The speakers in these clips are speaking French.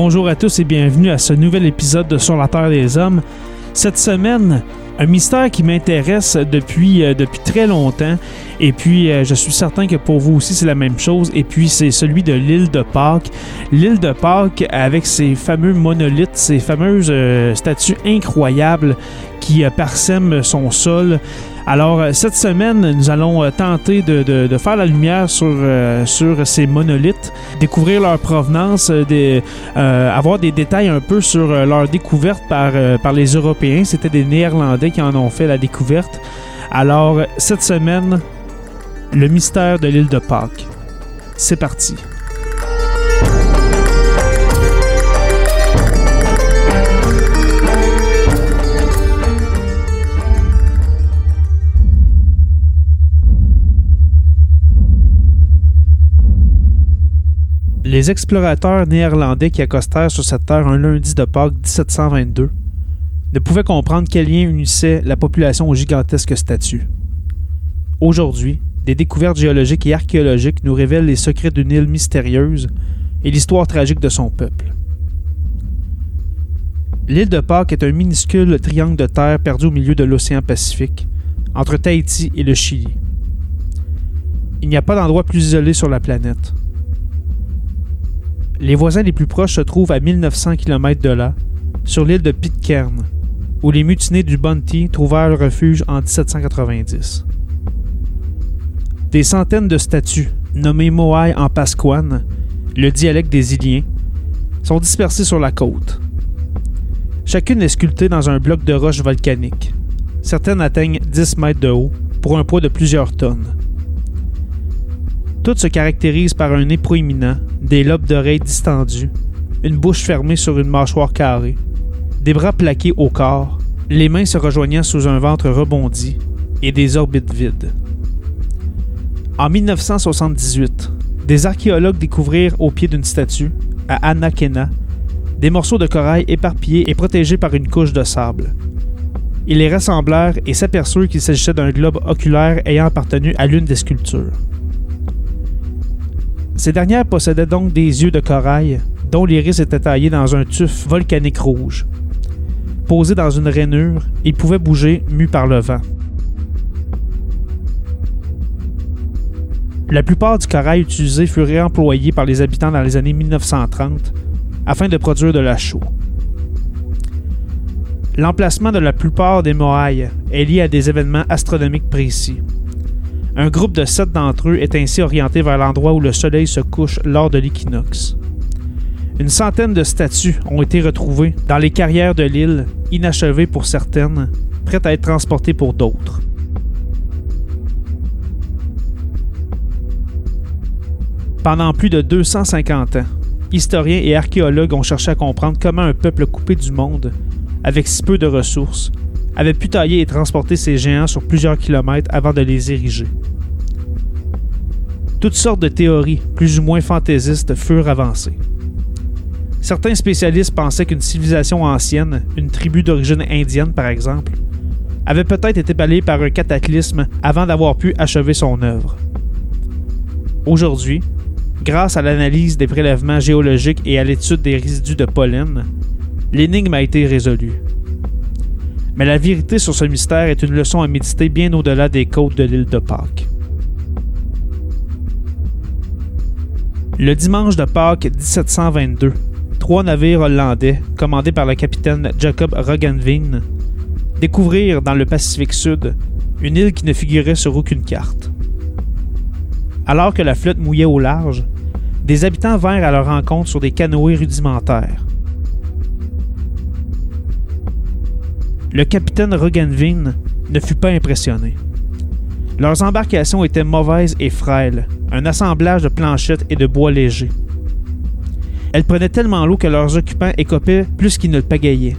Bonjour à tous et bienvenue à ce nouvel épisode de Sur la Terre des Hommes. Cette semaine, un mystère qui m'intéresse depuis, euh, depuis très longtemps. Et puis, euh, je suis certain que pour vous aussi, c'est la même chose. Et puis, c'est celui de l'île de Pâques. L'île de Pâques avec ses fameux monolithes, ces fameuses euh, statues incroyables qui euh, parsèment son sol. Alors, euh, cette semaine, nous allons euh, tenter de, faire la lumière sur, sur ces monolithes, découvrir leur provenance, des, avoir des détails un peu sur leur découverte par, par les Européens. C'était des Néerlandais qui en ont fait la découverte. Alors, cette semaine, le mystère de l'île de Pâques. C'est parti. Les explorateurs néerlandais qui accostèrent sur cette terre un lundi de Pâques 1722 ne pouvaient comprendre quel lien unissait la population aux gigantesques statues. Aujourd'hui, des découvertes géologiques et archéologiques nous révèlent les secrets d'une île mystérieuse et l'histoire tragique de son peuple. L'île de Pâques est un minuscule triangle de terre perdu au milieu de l'océan Pacifique, entre Tahiti et le Chili. Il n'y a pas d'endroit plus isolé sur la planète. Les voisins les plus proches se trouvent à 1900 km de là, sur l'île de Pitcairn, où les mutinés du Bounty trouvèrent refuge en 1790. Des centaines de statues, nommées Moai en Pasquane, le dialecte des Iliens, sont dispersées sur la côte. Chacune est sculptée dans un bloc de roche volcanique. Certaines atteignent 10 mètres de haut, pour un poids de plusieurs tonnes. Toutes se caractérisent par un nez proéminent, des lobes d'oreilles distendus, une bouche fermée sur une mâchoire carrée, des bras plaqués au corps, les mains se rejoignant sous un ventre rebondi et des orbites vides. En 1978, des archéologues découvrirent au pied d'une statue, à Anakena, des morceaux de corail éparpillés et protégés par une couche de sable. Ils les rassemblèrent et s'aperçurent qu'il s'agissait d'un globe oculaire ayant appartenu à l'une des sculptures. Ces dernières possédaient donc des yeux de corail, dont l'iris était taillé dans un tuf volcanique rouge. Posés dans une rainure, ils pouvaient bouger mus par le vent. La plupart du corail utilisé fut réemployé par les habitants dans les années 1930 afin de produire de la chaux. L'emplacement de la plupart des Moai est lié à des événements astronomiques précis. Un groupe de sept d'entre eux est ainsi orienté vers l'endroit où le soleil se couche lors de l'équinoxe. Une centaine de statues ont été retrouvées dans les carrières de l'île, inachevées pour certaines, prêtes à être transportées pour d'autres. Pendant plus de 250 ans, historiens et archéologues ont cherché à comprendre comment un peuple coupé du monde, avec si peu de ressources, avait pu tailler et transporter ces géants sur plusieurs kilomètres avant de les ériger. Toutes sortes de théories, plus ou moins fantaisistes, furent avancées. Certains spécialistes pensaient qu'une civilisation ancienne, une tribu d'origine indienne par exemple, avait peut-être été balayée par un cataclysme avant d'avoir pu achever son œuvre. Aujourd'hui, grâce à l'analyse des prélèvements géologiques et à l'étude des résidus de pollen, l'énigme a été résolue. Mais la vérité sur ce mystère est une leçon à méditer bien au-delà des côtes de l'île de Pâques. Le dimanche de Pâques 1722, trois navires hollandais, commandés par le capitaine Jacob Rogenveen, découvrirent dans le Pacifique Sud une île qui ne figurait sur aucune carte. Alors que la flotte mouillait au large, des habitants vinrent à leur rencontre sur des canoës rudimentaires. Le capitaine Rogenveen ne fut pas impressionné. Leurs embarcations étaient mauvaises et frêles, un assemblage de planchettes et de bois légers. Elles prenaient tellement l'eau que leurs occupants écopaient plus qu'ils ne le pagayaient.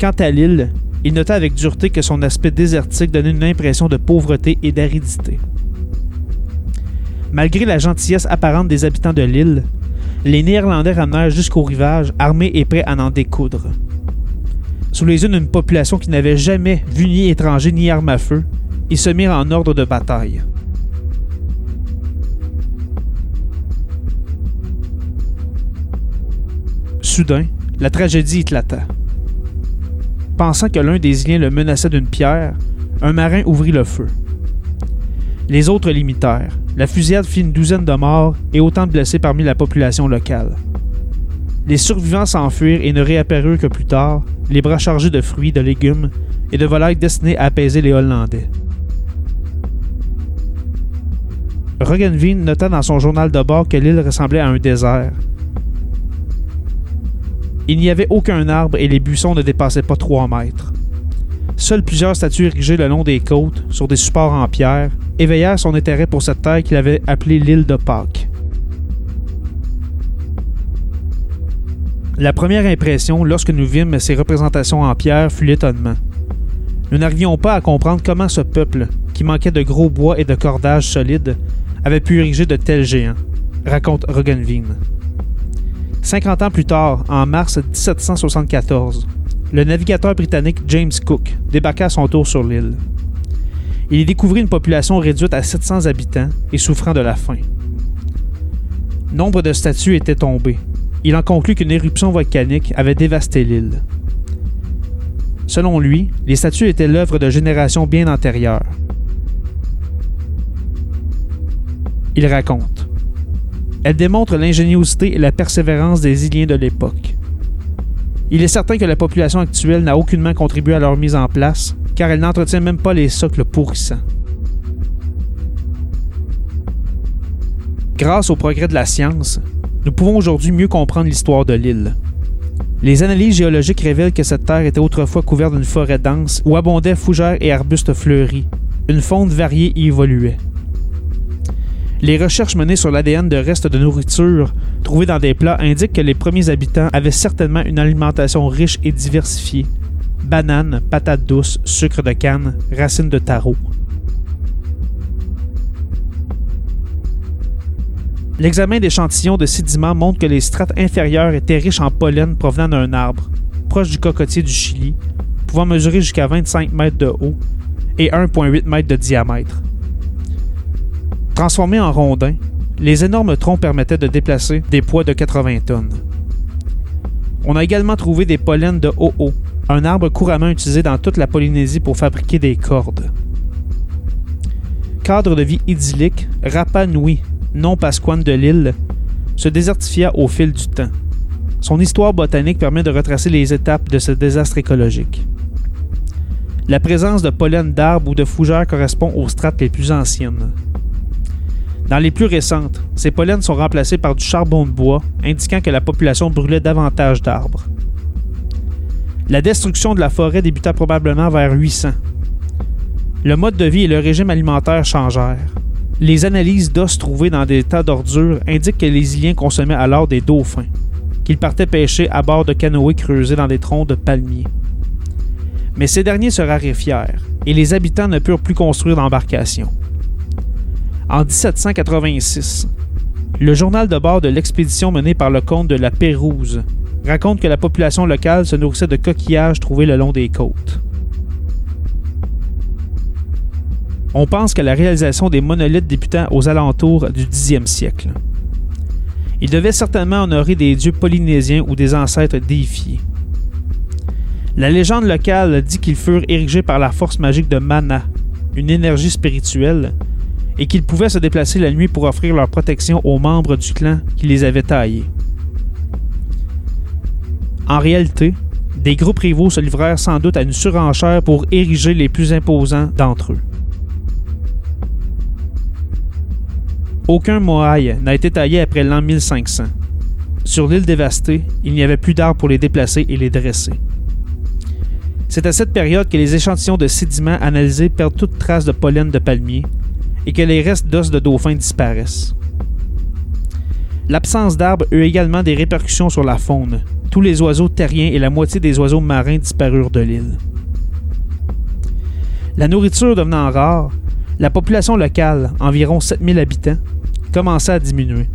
Quant à l'île, il nota avec dureté que son aspect désertique donnait une impression de pauvreté et d'aridité. Malgré la gentillesse apparente des habitants de l'île, les Néerlandais ramenèrent jusqu'au rivage, armés et prêts à n'en découdre. Sous les yeux d'une population qui n'avait jamais vu ni étranger ni arme à feu, ils se mirent en ordre de bataille. Soudain, la tragédie éclata. Pensant que l'un des Iliens le menaçait d'une pierre, un marin ouvrit le feu. Les autres l'imitèrent. La fusillade fit une douzaine de morts et autant de blessés parmi la population locale. Les survivants s'enfuirent et ne réapparurent que plus tard, les bras chargés de fruits, de légumes et de volailles destinées à apaiser les Hollandais. Rogenveen nota dans son journal de bord que l'île ressemblait à un désert. Il n'y avait aucun arbre et les buissons ne dépassaient pas 3 mètres. Seules plusieurs statues érigées le long des côtes, sur des supports en pierre, éveillèrent son intérêt pour cette terre qu'il avait appelée l'île de Pâques. La première impression, lorsque nous vîmes ces représentations en pierre, fut l'étonnement. Nous n'arrivions pas à comprendre comment ce peuple, qui manquait de gros bois et de cordages solides, avait pu ériger de tels géants, raconte Rogenveen. 50 ans plus tard, en mars 1774, le navigateur britannique James Cook débarqua à son tour sur l'île. Il y découvrit une population réduite à 700 habitants et souffrant de la faim. Nombre de statues étaient tombées. Il en conclut qu'une éruption volcanique avait dévasté l'île. Selon lui, les statues étaient l'œuvre de générations bien antérieures. Il raconte Elles démontrent l'ingéniosité et la persévérance des Iliens de l'époque. Il est certain que la population actuelle n'a aucunement contribué à leur mise en place, car elle n'entretient même pas les socles pourrissants. Grâce au progrès de la science, nous pouvons aujourd'hui mieux comprendre l'histoire de l'île. Les analyses géologiques révèlent que cette terre était autrefois couverte d'une forêt dense où abondaient fougères et arbustes fleuris. Une faune variée y évoluait. Les recherches menées sur l'ADN de restes de nourriture trouvés dans des plats indiquent que les premiers habitants avaient certainement une alimentation riche et diversifiée. Bananes, patates douces, sucre de canne, racines de taro. L'examen d'échantillons de sédiments montre que les strates inférieures étaient riches en pollen provenant d'un arbre, proche du cocotier du Chili, pouvant mesurer jusqu'à 25 mètres de haut et 1,8 mètres de diamètre. Transformés en rondins, les énormes troncs permettaient de déplacer des poids de 80 tonnes. On a également trouvé des pollens de Ho'o, un arbre couramment utilisé dans toute la Polynésie pour fabriquer des cordes. Cadre de vie idyllique, Rapa Nui, non pasquane de l'île, se désertifia au fil du temps. Son histoire botanique permet de retracer les étapes de ce désastre écologique. La présence de pollen d'arbres ou de fougères correspond aux strates les plus anciennes. Dans les plus récentes, ces pollens sont remplacés par du charbon de bois, indiquant que la population brûlait davantage d'arbres. La destruction de la forêt débuta probablement vers 800. Le mode de vie et le régime alimentaire changèrent. Les analyses d'os trouvés dans des tas d'ordures indiquent que les Iliens consommaient alors des dauphins, qu'ils partaient pêcher à bord de canoës creusés dans des troncs de palmiers. Mais ces derniers se raréfièrent et les habitants ne purent plus construire d'embarcations. En 1786, le journal de bord de l'expédition menée par le comte de la Pérouse raconte que la population locale se nourrissait de coquillages trouvés le long des côtes. On pense que la réalisation des monolithes débutant aux alentours du 10e siècle. Ils devaient certainement honorer des dieux polynésiens ou des ancêtres déifiés. La légende locale dit qu'ils furent érigés par la force magique de Mana, une énergie spirituelle, et qu'ils pouvaient se déplacer la nuit pour offrir leur protection aux membres du clan qui les avaient taillés. En réalité, des groupes rivaux se livrèrent sans doute à une surenchère pour ériger les plus imposants d'entre eux. Aucun Moai n'a été taillé après l'an 1500. Sur l'île dévastée, il n'y avait plus d'arbres pour les déplacer et les dresser. C'est à cette période que les échantillons de sédiments analysés perdent toute trace de pollen de palmier et que les restes d'os de dauphins disparaissent. L'absence d'arbres eut également des répercussions sur la faune. Tous les oiseaux terriens et la moitié des oiseaux marins disparurent de l'île. La nourriture devenant rare, la population locale, environ 7000 habitants, commença à diminuer.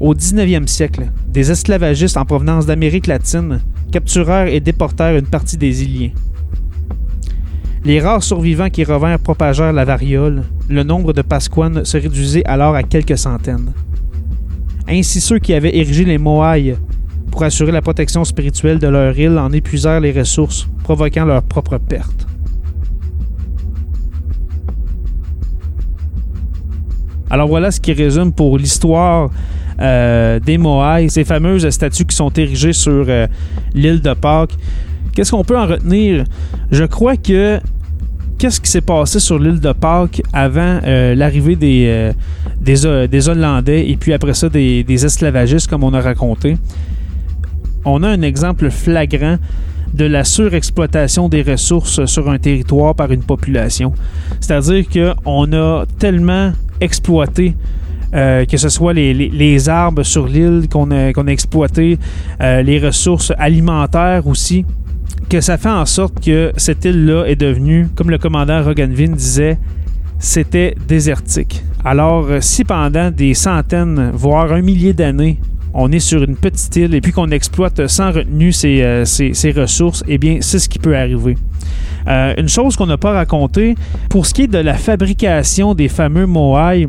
Au 19e siècle, des esclavagistes en provenance d'Amérique latine capturèrent et déportèrent une partie des Iliens. Les rares survivants qui revinrent propagèrent la variole. Le nombre de Pasquanes se réduisait alors à quelques centaines. Ainsi, ceux qui avaient érigé les Moai pour assurer la protection spirituelle de leur île en épuisèrent les ressources, provoquant leur propre perte. Alors voilà ce qui résume pour l'histoire euh, des Moai, ces fameuses statues qui sont érigées sur euh, l'île de Pâques. Qu'est-ce qu'on peut en retenir? Je crois que qu'est-ce qui s'est passé sur l'île de Pâques avant euh, l'arrivée des, Hollandais et puis après ça des, des, esclavagistes, comme on a raconté? On a un exemple flagrant de la surexploitation des ressources sur un territoire par une population. C'est-à-dire qu'on a tellement exploité euh, que ce soit les, arbres sur l'île qu'on a, exploité, euh, les ressources alimentaires aussi, que ça fait en sorte que cette île-là est devenue, comme le commandant Roganvin disait, c'était désertique. Alors, euh, si pendant des centaines, voire un millier d'années, on est sur une petite île et puis qu'on exploite sans retenue ces, ressources, eh bien, c'est ce qui peut arriver. une chose qu'on n'a pas racontée, pour ce qui est de la fabrication des fameux moai,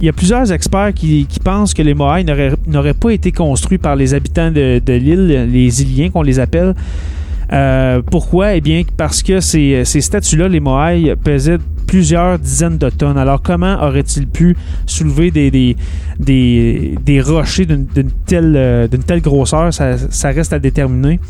il y a plusieurs experts qui, pensent que les Moai n'auraient pas été construits par les habitants de, l'île, les Iliens qu'on les appelle. Euh, pourquoi? Eh bien, parce que ces, statues-là, les Moai, pesaient plusieurs dizaines de tonnes. Alors, comment auraient-ils pu soulever des, rochers d'une telle, euh, grosseur? ça, reste à déterminer.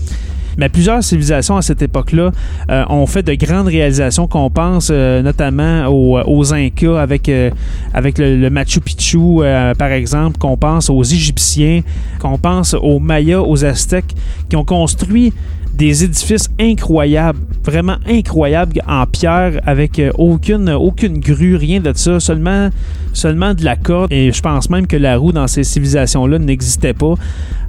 Mais plusieurs civilisations à cette époque-là euh, ont fait de grandes réalisations qu'on pense euh, notamment aux, Incas avec, euh, avec le, Machu Picchu, par exemple, qu'on pense aux Égyptiens, qu'on pense aux Mayas, aux Aztèques, qui ont construit des édifices incroyables, vraiment incroyables en pierre avec aucune, aucune grue, rien de ça, seulement, de la corde. Et je pense même que la roue dans ces civilisations-là n'existait pas.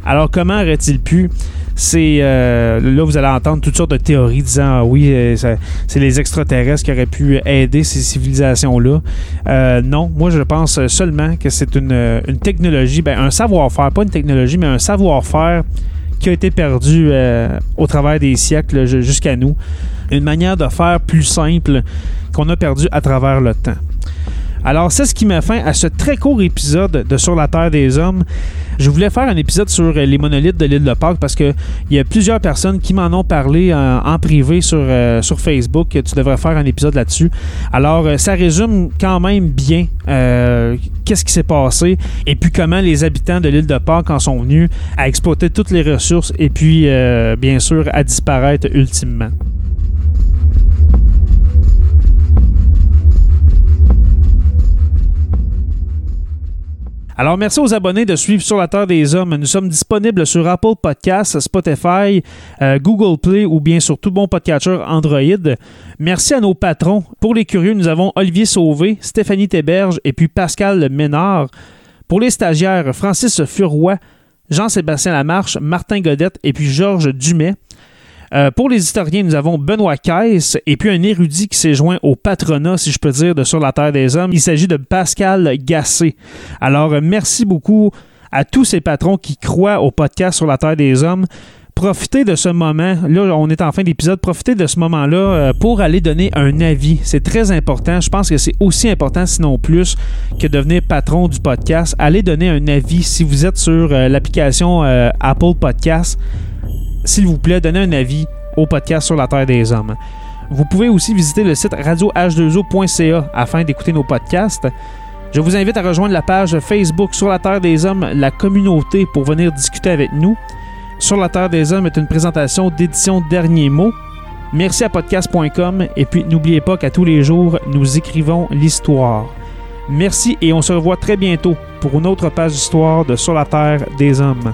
Alors comment aurait-il pu? C'est euh, là vous allez entendre toutes sortes de théories disant ah oui euh, c'est les extraterrestres qui auraient pu aider ces civilisations là euh, non moi je pense seulement que c'est une, technologie ben, un savoir-faire pas une technologie mais un savoir-faire qui a été perdu au travers des siècles jusqu'à nous. Une manière de faire plus simple qu'on a perdu à travers le temps alors, c'est ce qui met fin à ce très court épisode de Sur la Terre des Hommes. Je voulais faire un épisode sur les monolithes de l'île de Pâques parce qu'il y a plusieurs personnes qui m'en ont parlé en, privé sur, euh, sur Facebook. Tu devrais faire un épisode là-dessus. Alors, euh, ça résume quand même bien euh, qu'est-ce qui s'est passé et puis comment les habitants de l'île de Pâques en sont venus à exploiter toutes les ressources et puis, bien sûr, à disparaître ultimement. Alors, merci aux abonnés de suivre Sur la Terre des Hommes. Nous sommes disponibles sur Apple Podcasts, Spotify, euh, Google Play ou bien sur tout bon podcatcher Android. Merci à nos patrons. Pour les curieux, nous avons Olivier Sauvé, Stéphanie Théberge et puis Pascal Ménard. Pour les stagiaires, Francis Furoy, Jean-Sébastien Lamarche, Martin Godette et puis Georges Dumais. Euh, pour les historiens, nous avons Benoît Caisse et puis un érudit qui s'est joint au patronat, si je peux dire, de Sur la Terre des Hommes. Il s'agit de Pascal Gassé. Alors, euh, merci beaucoup à tous ces patrons qui croient au podcast Sur la Terre des Hommes. Profitez de ce moment, là on est en fin d'épisode, profitez de ce moment-là euh, pour aller donner un avis. C'est très important. Je pense que c'est aussi important, sinon plus, que devenir patron du podcast. Allez donner un avis si vous êtes sur l'application Apple Podcast s'il vous plaît, donnez un avis au podcast sur la Terre des Hommes. Vous pouvez aussi visiter le site radioh2o.ca afin d'écouter nos podcasts. Je vous invite à rejoindre la page Facebook Sur la Terre des Hommes, la communauté, pour venir discuter avec nous. Sur la Terre des Hommes est une présentation d'édition Dernier Mot. Merci à podcast.com et puis n'oubliez pas qu'à tous les jours, nous écrivons l'histoire. Merci et on se revoit très bientôt pour une autre page d'histoire de Sur la Terre des Hommes.